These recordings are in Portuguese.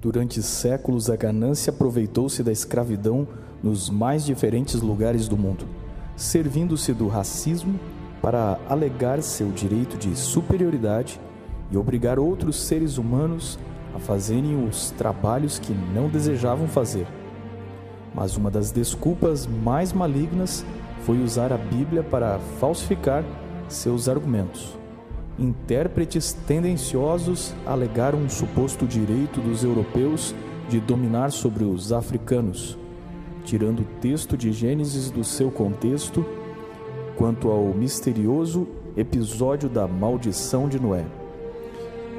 Durante séculos, a ganância aproveitou-se da escravidão nos mais diferentes lugares do mundo, servindo-se do racismo para alegar seu direito de superioridade e obrigar outros seres humanos a fazerem os trabalhos que não desejavam fazer. Mas uma das desculpas mais malignas foi usar a Bíblia para falsificar seus argumentos. Intérpretes tendenciosos alegaram um suposto direito dos europeus de dominar sobre os africanos, tirando o texto de Gênesis do seu contexto quanto ao misterioso episódio da maldição de Noé.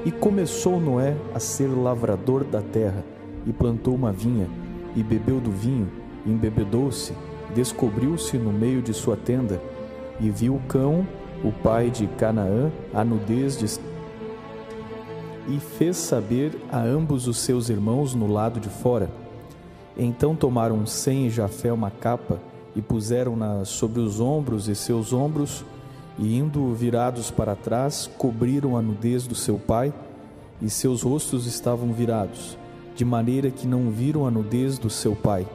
E começou Noé a ser lavrador da terra, e plantou uma vinha, e bebeu do vinho, embebedou-se, descobriu-se no meio de sua tenda, e viu o cão o pai de Canaã, a nudez de e fez saber a ambos os seus irmãos no lado de fora. Então tomaram Sem e Jafé uma capa e puseram-na sobre os ombros e seus ombros, e indo virados para trás, cobriram a nudez do seu pai, e seus rostos estavam virados, de maneira que não viram a nudez do seu pai.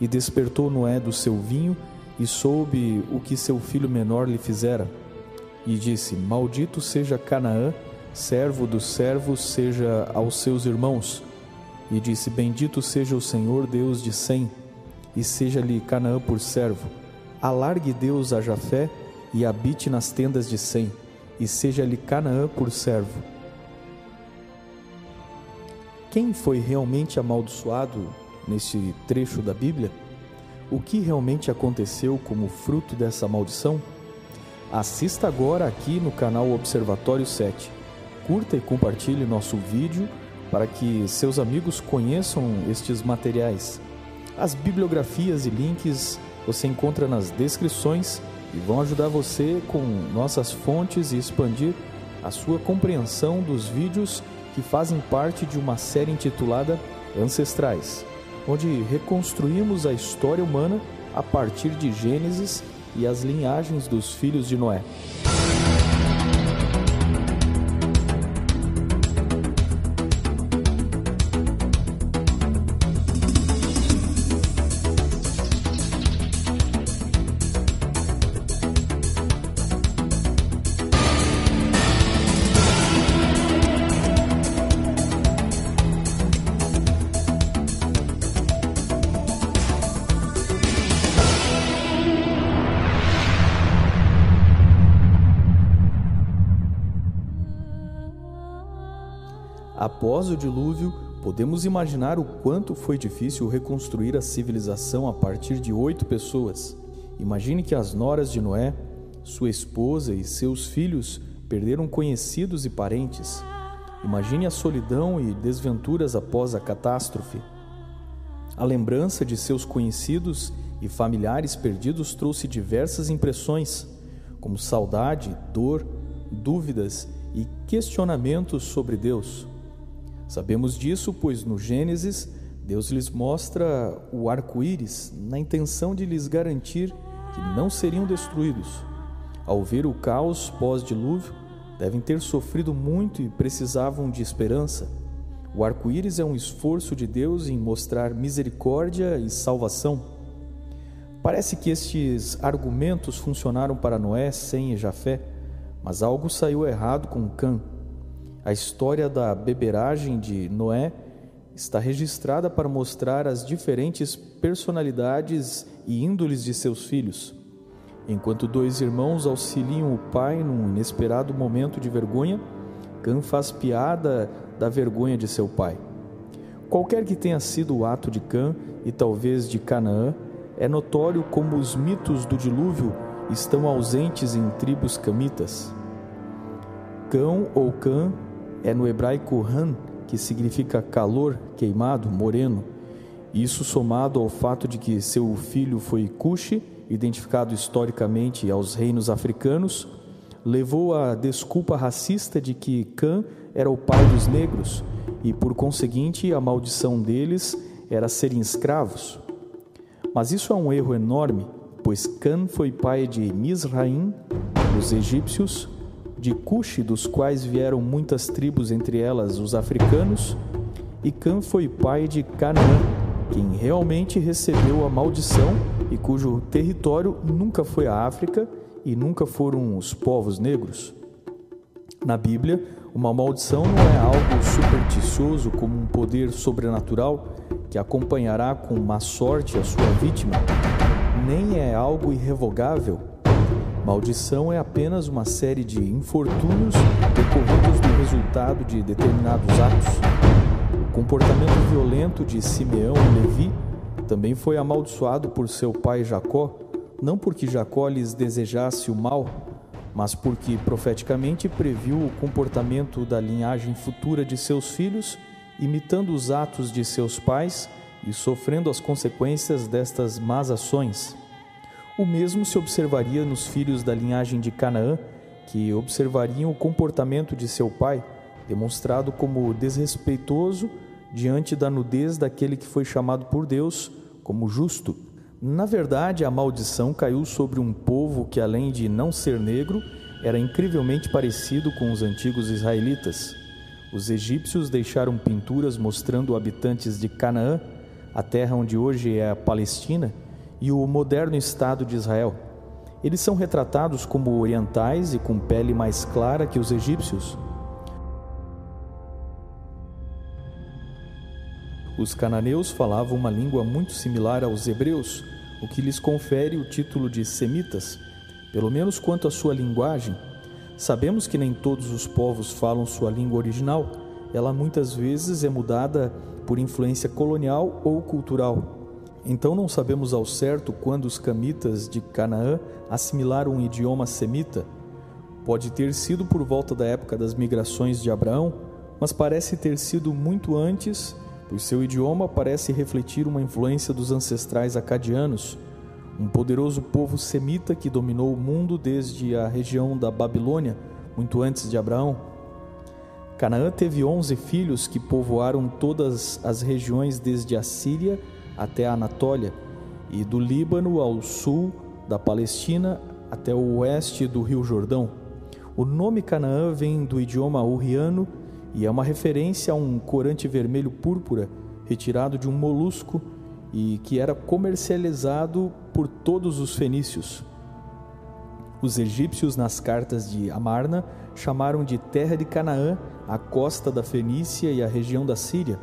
E despertou Noé do seu vinho e soube o que seu filho menor lhe fizera e disse: Maldito seja Canaã, servo dos servos, seja aos seus irmãos. E disse: Bendito seja o Senhor Deus de Sem, e seja-lhe Canaã por servo. Alargue Deus a Jafé e habite nas tendas de Sem, e seja-lhe Canaã por servo. Quem foi realmente amaldiçoado neste trecho da Bíblia? O que realmente aconteceu como fruto dessa maldição? Assista agora aqui no canal Observatório 7. Curta e compartilhe nosso vídeo para que seus amigos conheçam estes materiais. As bibliografias e links você encontra nas descrições e vão ajudar você com nossas fontes e expandir a sua compreensão dos vídeos que fazem parte de uma série intitulada Ancestrais, onde reconstruímos a história humana a partir de Gênesis e as linhagens dos filhos de Noé. Após o dilúvio, podemos imaginar o quanto foi difícil reconstruir a civilização a partir de oito pessoas. Imagine que as noras de Noé, sua esposa e seus filhos perderam conhecidos e parentes. Imagine a solidão e desventuras após a catástrofe. A lembrança de seus conhecidos e familiares perdidos trouxe diversas impressões, como saudade, dor, dúvidas e questionamentos sobre Deus. Sabemos disso, pois no Gênesis, Deus lhes mostra o arco-íris na intenção de lhes garantir que não seriam destruídos. Ao ver o caos pós-dilúvio, devem ter sofrido muito e precisavam de esperança. O arco-íris é um esforço de Deus em mostrar misericórdia e salvação. Parece que estes argumentos funcionaram para Noé, Sem e Jafé, mas algo saiu errado com Cã. A história da beberagem de Noé está registrada para mostrar as diferentes personalidades e índoles de seus filhos. Enquanto dois irmãos auxiliam o pai num inesperado momento de vergonha, Cã faz piada da vergonha de seu pai. Qualquer que tenha sido o ato de Cã e talvez de Canaã, é notório como os mitos do dilúvio estão ausentes em tribos camitas. Cão ou Cã é no hebraico Han, que significa calor, queimado, moreno. Isso somado ao fato de que seu filho foi Cushi, identificado historicamente aos reinos africanos, levou à desculpa racista de que Cã era o pai dos negros e, por conseguinte, a maldição deles era serem escravos. Mas isso é um erro enorme, pois Cã foi pai de Misraim, os egípcios, de Cush, dos quais vieram muitas tribos, entre elas os africanos, e Cã foi pai de Canaã, quem realmente recebeu a maldição e cujo território nunca foi a África e nunca foram os povos negros. Na Bíblia, uma maldição não é algo supersticioso como um poder sobrenatural que acompanhará com má sorte a sua vítima, nem é algo irrevogável. Maldição é apenas uma série de infortúnios decorridos do resultado de determinados atos. O comportamento violento de Simeão e Levi também foi amaldiçoado por seu pai Jacó, não porque Jacó lhes desejasse o mal, mas porque profeticamente previu o comportamento da linhagem futura de seus filhos, imitando os atos de seus pais e sofrendo as consequências destas más ações. O mesmo se observaria nos filhos da linhagem de Canaã, que observariam o comportamento de seu pai, demonstrado como desrespeitoso diante da nudez daquele que foi chamado por Deus como justo. Na verdade, a maldição caiu sobre um povo que, além de não ser negro, era incrivelmente parecido com os antigos israelitas. Os egípcios deixaram pinturas mostrando habitantes de Canaã, a terra onde hoje é a Palestina, e o moderno Estado de Israel. Eles são retratados como orientais e com pele mais clara que os egípcios. Os cananeus falavam uma língua muito similar aos hebreus, o que lhes confere o título de semitas, pelo menos quanto à sua linguagem. Sabemos que nem todos os povos falam sua língua original, ela muitas vezes é mudada por influência colonial ou cultural. Então não sabemos ao certo quando os camitas de Canaã assimilaram um idioma semita. Pode ter sido por volta da época das migrações de Abraão, mas parece ter sido muito antes pois seu idioma parece refletir uma influência dos ancestrais acadianos, um poderoso povo semita que dominou o mundo desde a região da Babilônia, muito antes de Abraão. Canaã teve onze filhos que povoaram todas as regiões desde a Síria até a Anatólia, e do Líbano ao sul da Palestina até o oeste do Rio Jordão. O nome Canaã vem do idioma urriano e é uma referência a um corante vermelho púrpura retirado de um molusco e que era comercializado por todos os fenícios. Os egípcios, nas cartas de Amarna, chamaram de terra de Canaã a costa da Fenícia e a região da Síria.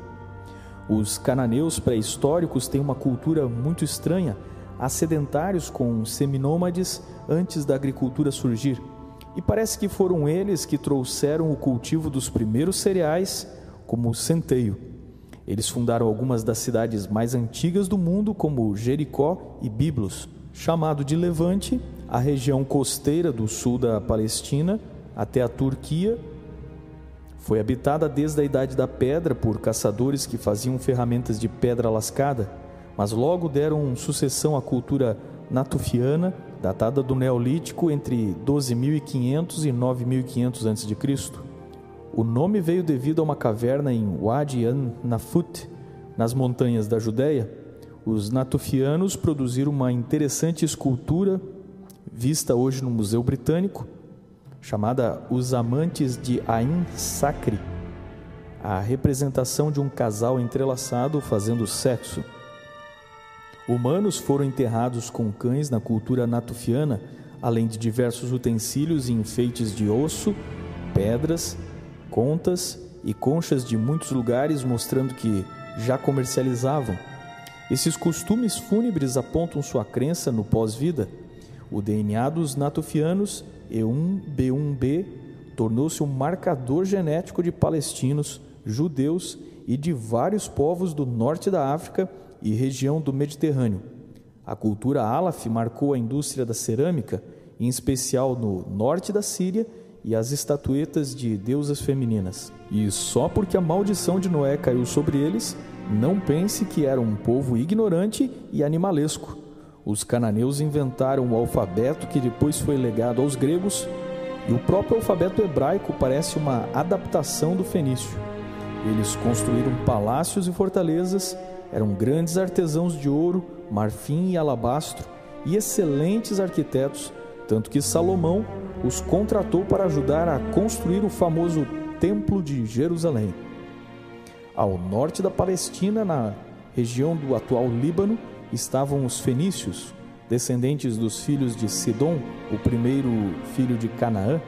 Os cananeus pré-históricos têm uma cultura muito estranha, acidentários com seminômades antes da agricultura surgir. E parece que foram eles que trouxeram o cultivo dos primeiros cereais, como o centeio. Eles fundaram algumas das cidades mais antigas do mundo, como Jericó e Biblos, chamado de Levante, a região costeira do sul da Palestina até a Turquia. Foi habitada desde a Idade da Pedra por caçadores que faziam ferramentas de pedra lascada, mas logo deram sucessão à cultura natufiana datada do Neolítico entre 12.500 e 9.500 a.C. O nome veio devido a uma caverna em Wadi an-Nafut, nas montanhas da Judéia. Os natufianos produziram uma interessante escultura vista hoje no Museu Britânico, chamada Os Amantes de Ain Sacre, a representação de um casal entrelaçado fazendo sexo. Humanos foram enterrados com cães na cultura natufiana, além de diversos utensílios e enfeites de osso, pedras, contas e conchas de muitos lugares, mostrando que já comercializavam. Esses costumes fúnebres apontam sua crença no pós-vida. O DNA dos natufianos, E1B1B, tornou-se um marcador genético de palestinos, judeus e de vários povos do norte da África e região do Mediterrâneo. A cultura Alaf marcou a indústria da cerâmica, em especial no norte da Síria, e as estatuetas de deusas femininas. E só porque a maldição de Noé caiu sobre eles, não pense que era um povo ignorante e animalesco. Os cananeus inventaram o alfabeto que depois foi legado aos gregos, e o próprio alfabeto hebraico parece uma adaptação do fenício. Eles construíram palácios e fortalezas eram grandes artesãos de ouro, marfim e alabastro e excelentes arquitetos, tanto que Salomão os contratou para ajudar a construir o famoso Templo de Jerusalém. Ao norte da Palestina, na região do atual Líbano, estavam os fenícios, descendentes dos filhos de Sidom, o primeiro filho de Canaã.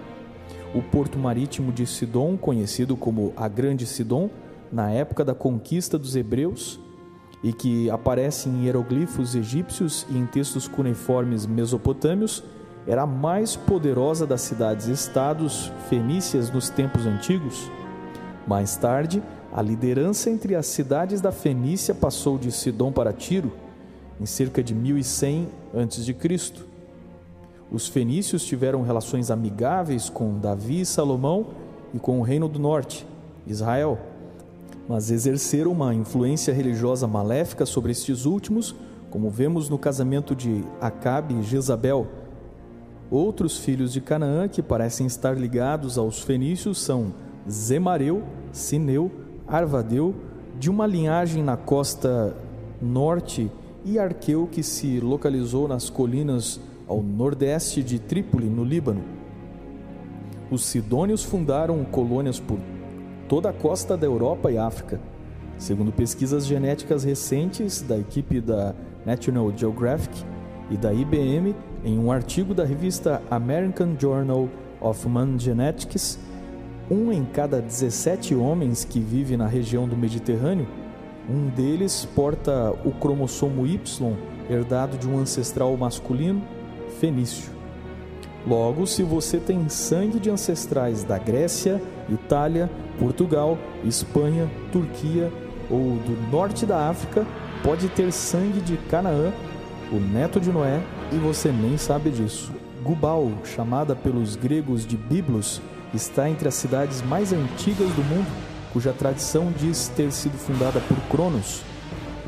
O porto marítimo de Sidom, conhecido como a Grande Sidom, na época da conquista dos hebreus, e que aparece em hieroglifos egípcios e em textos cuneiformes mesopotâmios, era a mais poderosa das cidades-estados fenícias nos tempos antigos. Mais tarde, a liderança entre as cidades da Fenícia passou de Sidom para Tiro, em cerca de 1100 a.C. Os fenícios tiveram relações amigáveis com Davi e Salomão e com o Reino do Norte, Israel mas exerceram uma influência religiosa maléfica sobre estes últimos, como vemos no casamento de Acabe e Jezabel. Outros filhos de Canaã que parecem estar ligados aos fenícios são Zemareu, Sineu, Arvadeu, de uma linhagem na costa norte, e Arqueu, que se localizou nas colinas ao nordeste de Trípoli, no Líbano. Os sidônios fundaram colônias por toda a costa da Europa e África. Segundo pesquisas genéticas recentes da equipe da National Geographic e da IBM, em um artigo da revista American Journal of Human Genetics, um em cada 17 homens que vive na região do Mediterrâneo, um deles porta o cromossomo Y herdado de um ancestral masculino fenício. Logo, se você tem sangue de ancestrais da Grécia, Itália, Portugal, Espanha, Turquia ou do norte da África, pode ter sangue de Canaã, o neto de Noé, e você nem sabe disso. Gubal, chamada pelos gregos de Biblos, está entre as cidades mais antigas do mundo, cuja tradição diz ter sido fundada por Cronos.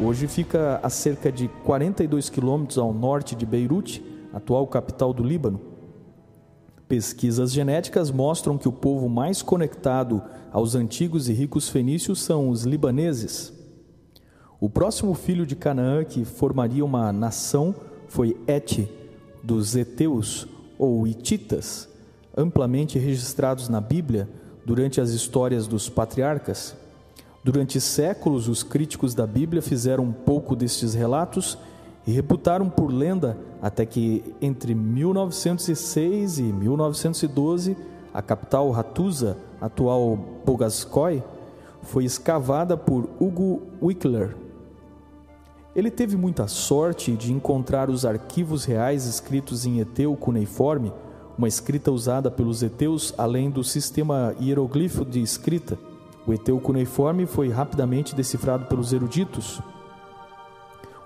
Hoje fica a cerca de 42 quilômetros ao norte de Beirute, atual capital do Líbano. Pesquisas genéticas mostram que o povo mais conectado aos antigos e ricos fenícios são os libaneses. O próximo filho de Canaã que formaria uma nação foi Et, dos Eteus ou Hititas, amplamente registrados na Bíblia durante as histórias dos patriarcas. Durante séculos, os críticos da Bíblia fizeram um pouco destes relatos e reputaram por lenda até que entre 1906 e 1912 a capital Hattusa, atual Bogaskoi, foi escavada por Hugo Wickler. Ele teve muita sorte de encontrar os arquivos reais escritos em eteu cuneiforme, uma escrita usada pelos eteus além do sistema hieroglifo de escrita. O eteu cuneiforme foi rapidamente decifrado pelos eruditos.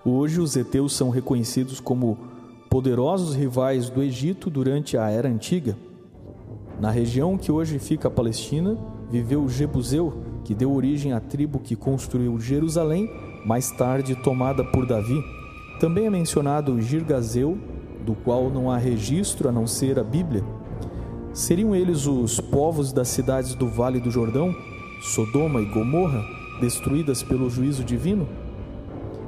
Hoje, os heteus são reconhecidos como poderosos rivais do Egito durante a Era Antiga. Na região que hoje fica a Palestina, viveu Jebuseu, que deu origem à tribo que construiu Jerusalém, mais tarde tomada por Davi. Também é mencionado Girgazeu, do qual não há registro a não ser a Bíblia. Seriam eles os povos das cidades do Vale do Jordão, Sodoma e Gomorra, destruídas pelo juízo divino?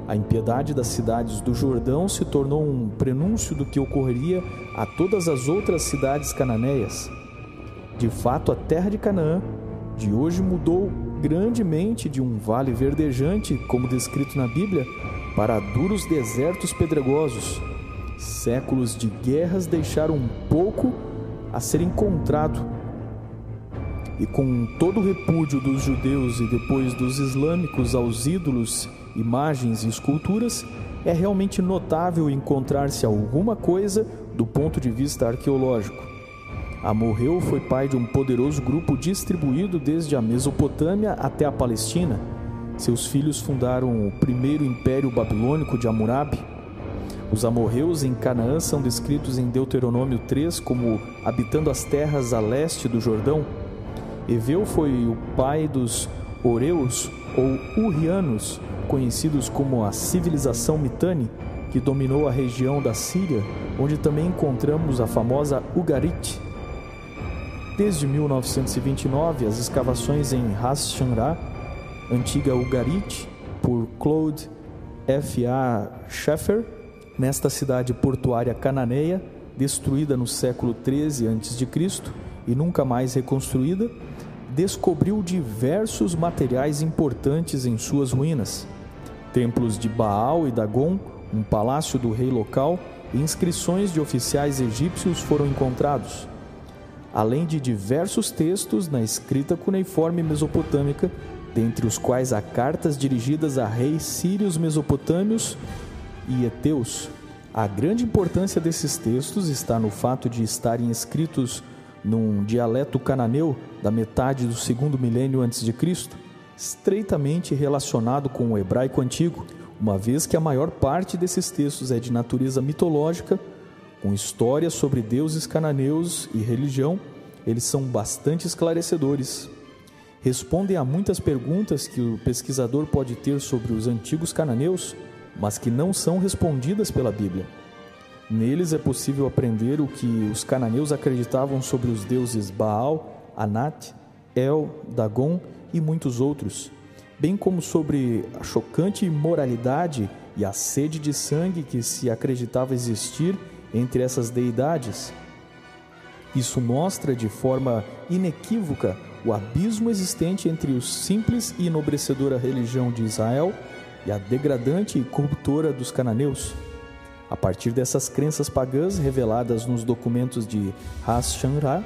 A impiedade das cidades do Jordão se tornou um prenúncio do que ocorreria a todas as outras cidades cananeias. De fato, a terra de Canaã de hoje mudou grandemente de um vale verdejante, como descrito na Bíblia, para duros desertos pedregosos. Séculos de guerras deixaram um pouco a ser encontrado. E com todo o repúdio dos judeus e depois dos islâmicos aos ídolos imagens e esculturas, é realmente notável encontrar-se alguma coisa do ponto de vista arqueológico. Amorreu foi pai de um poderoso grupo distribuído desde a Mesopotâmia até a Palestina. Seus filhos fundaram o primeiro império babilônico de Hammurabi. Os amorreus em Canaã são descritos em Deuteronômio 3 como habitando as terras a leste do Jordão. Eveu foi o pai dos Oreus ou Urianos, conhecidos como a civilização Mitanni, que dominou a região da Síria, onde também encontramos a famosa Ugarit. Desde 1929, as escavações em Ras Shamra, antiga Ugarit, por Claude F. A. Scheffer, nesta cidade portuária cananeia, destruída no século 13 a.C. e nunca mais reconstruída, descobriu diversos materiais importantes em suas ruínas. Templos de Baal e Dagon, um palácio do rei local e inscrições de oficiais egípcios foram encontrados, além de diversos textos na escrita cuneiforme mesopotâmica, dentre os quais há cartas dirigidas a reis sírios mesopotâmios e heteus. A grande importância desses textos está no fato de estarem escritos num dialeto cananeu da metade do segundo milênio antes de Cristo, estreitamente relacionado com o hebraico antigo, uma vez que a maior parte desses textos é de natureza mitológica, com histórias sobre deuses cananeus e religião, eles são bastante esclarecedores. Respondem a muitas perguntas que o pesquisador pode ter sobre os antigos cananeus mas que não são respondidas pela Bíblia. Neles é possível aprender o que os cananeus acreditavam sobre os deuses Baal, Anat, El, Dagon e muitos outros, bem como sobre a chocante imoralidade e a sede de sangue que se acreditava existir entre essas deidades. Isso mostra de forma inequívoca o abismo existente entre o simples e enobrecedora religião de Israel e a degradante e corruptora dos cananeus. A partir dessas crenças pagãs reveladas nos documentos de Has-Shanra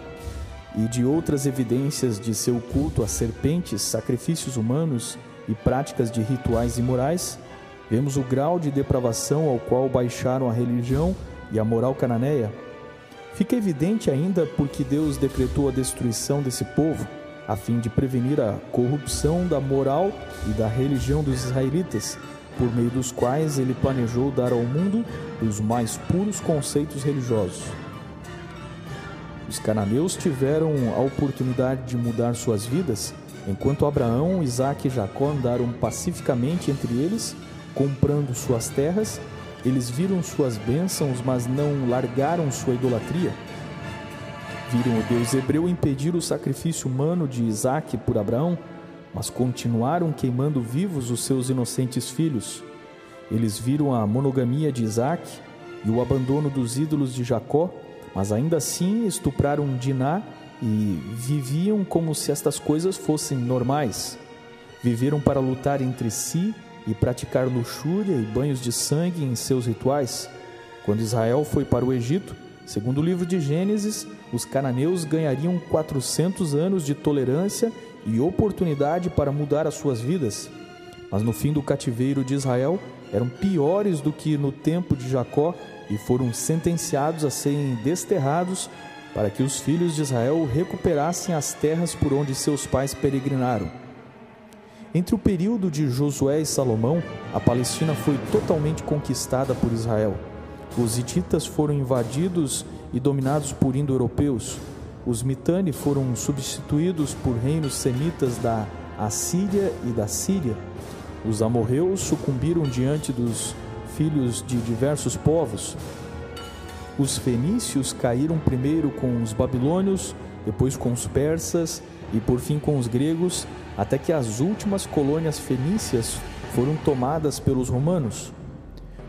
e de outras evidências de seu culto a serpentes, sacrifícios humanos e práticas de rituais imorais, vemos o grau de depravação ao qual baixaram a religião e a moral cananeia. Fica evidente ainda porque Deus decretou a destruição desse povo a fim de prevenir a corrupção da moral e da religião dos israelitas, por meio dos quais ele planejou dar ao mundo os mais puros conceitos religiosos. Os cananeus tiveram a oportunidade de mudar suas vidas, enquanto Abraão, Isaac e Jacó andaram pacificamente entre eles, comprando suas terras. Eles viram suas bênçãos, mas não largaram sua idolatria. Viram o Deus hebreu impedir o sacrifício humano de Isaac por Abraão, mas continuaram queimando vivos os seus inocentes filhos. Eles viram a monogamia de Isaac e o abandono dos ídolos de Jacó, mas ainda assim estupraram Diná e viviam como se estas coisas fossem normais. Viveram para lutar entre si e praticar luxúria e banhos de sangue em seus rituais. Quando Israel foi para o Egito, Segundo o livro de Gênesis, os cananeus ganhariam 400 anos de tolerância e oportunidade para mudar as suas vidas. Mas no fim do cativeiro de Israel, eram piores do que no tempo de Jacó e foram sentenciados a serem desterrados para que os filhos de Israel recuperassem as terras por onde seus pais peregrinaram. Entre o período de Josué e Salomão, a Palestina foi totalmente conquistada por Israel. Os hititas foram invadidos e dominados por indo-europeus. Os Mitanni foram substituídos por reinos semitas da Assíria e da Síria. Os amorreus sucumbiram diante dos filhos de diversos povos. Os fenícios caíram primeiro com os babilônios, depois com os persas e por fim com os gregos, até que as últimas colônias fenícias foram tomadas pelos romanos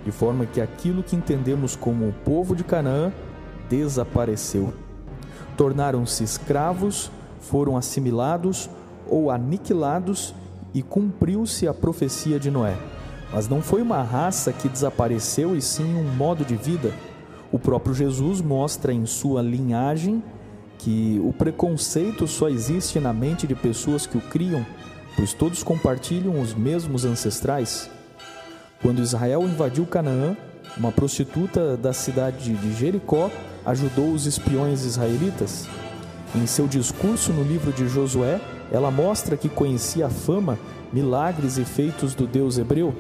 de forma que aquilo que entendemos como o povo de Canaã desapareceu. Tornaram-se escravos, foram assimilados ou aniquilados e cumpriu-se a profecia de Noé. Mas não foi uma raça que desapareceu e sim um modo de vida. O próprio Jesus mostra em sua linhagem que o preconceito só existe na mente de pessoas que o criam, pois todos compartilham os mesmos ancestrais. Quando Israel invadiu Canaã, uma prostituta da cidade de Jericó ajudou os espiões israelitas. Em seu discurso no livro de Josué, ela mostra que conhecia a fama, milagres e feitos do Deus hebreu.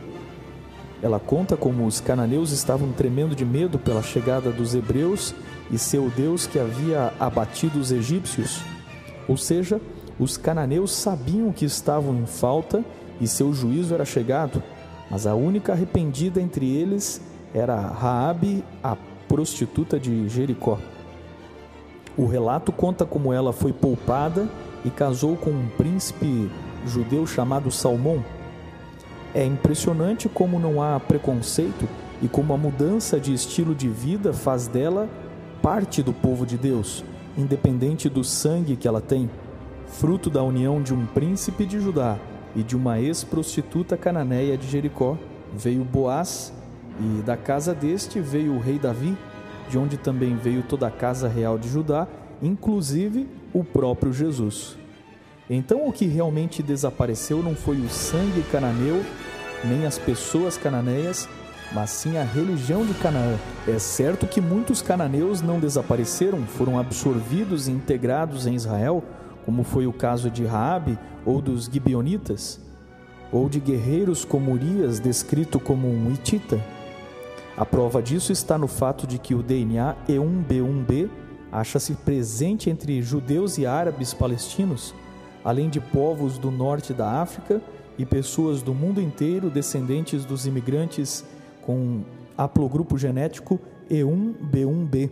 Ela conta como os cananeus estavam tremendo de medo pela chegada dos hebreus e seu Deus que havia abatido os egípcios. Ou seja, os cananeus sabiam que estavam em falta e seu juízo era chegado. Mas a única arrependida entre eles era Raabe, a prostituta de Jericó. O relato conta como ela foi poupada e casou com um príncipe judeu chamado Salmão. É impressionante como não há preconceito e como a mudança de estilo de vida faz dela parte do povo de Deus, independente do sangue que ela tem. fruto da união de um príncipe de Judá e de uma ex-prostituta cananeia de Jericó, veio Boaz, e da casa deste veio o rei Davi, de onde também veio toda a casa real de Judá, inclusive o próprio Jesus. Então o que realmente desapareceu não foi o sangue cananeu, nem as pessoas cananeias, mas sim a religião de Canaã. É certo que muitos cananeus não desapareceram, foram absorvidos e integrados em Israel, como foi o caso de Raabe ou dos gibeonitas, ou de guerreiros como Urias, descrito como um hitita. A prova disso está no fato de que o DNA E1B1B acha-se presente entre judeus e árabes palestinos, além de povos do norte da África e pessoas do mundo inteiro descendentes dos imigrantes com haplogrupo genético E1B1B.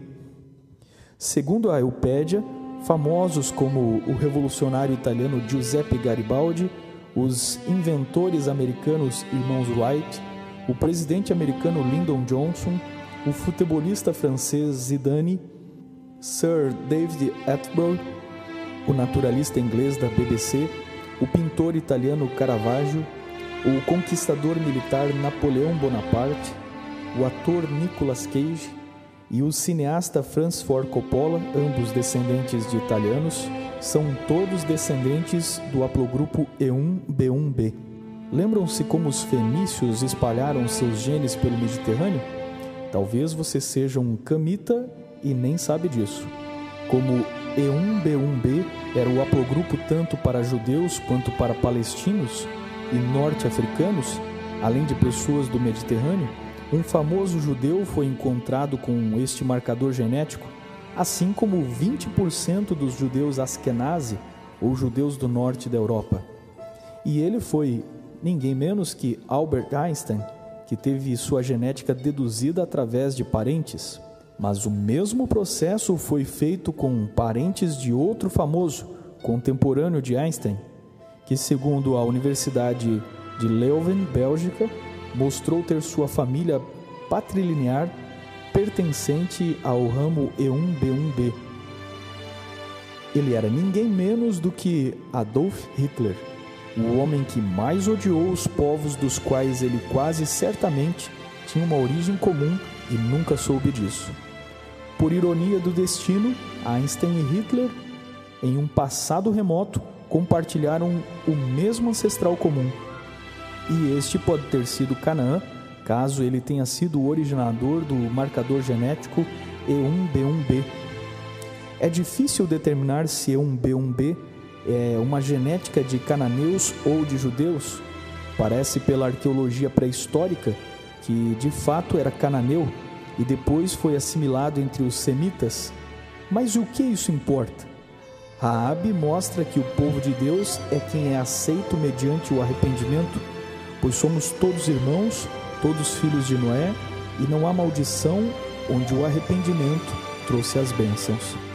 Segundo a Eupédia, famosos como o revolucionário italiano Giuseppe Garibaldi, os inventores americanos irmãos Wright, o presidente americano Lyndon Johnson, o futebolista francês Zidane, Sir David Attenborough, o naturalista inglês da BBC, o pintor italiano Caravaggio, o conquistador militar Napoleão Bonaparte, o ator Nicolas Cage e o cineasta Francis Ford Coppola, ambos descendentes de italianos, são todos descendentes do haplogrupo E1B1B. Lembram-se como os fenícios espalharam seus genes pelo Mediterrâneo? Talvez você seja um camita e nem sabe disso. Como E1B1B era o haplogrupo tanto para judeus quanto para palestinos, e norte-africanos, além de pessoas do Mediterrâneo, um famoso judeu foi encontrado com este marcador genético, assim como 20% dos judeus Askenazi, ou judeus do norte da Europa. E ele foi ninguém menos que Albert Einstein, que teve sua genética deduzida através de parentes. Mas o mesmo processo foi feito com parentes de outro famoso, contemporâneo de Einstein, que, segundo a Universidade de Leuven, Bélgica, mostrou ter sua família patrilinear pertencente ao ramo E1B1B. Ele era ninguém menos do que Adolf Hitler, o homem que mais odiou os povos dos quais ele quase certamente tinha uma origem comum e nunca soube disso. Por ironia do destino, Einstein e Hitler, em um passado remoto, compartilharam o mesmo ancestral comum. E este pode ter sido Canaã, caso ele tenha sido o originador do marcador genético E1B1B. É difícil determinar se E1B1B é uma genética de cananeus ou de judeus. Parece pela arqueologia pré-histórica que de fato era cananeu e depois foi assimilado entre os semitas. Mas o que isso importa? Raabe mostra que o povo de Deus é quem é aceito mediante o arrependimento, pois somos todos irmãos, todos filhos de Noé, e não há maldição onde o arrependimento trouxe as bênçãos.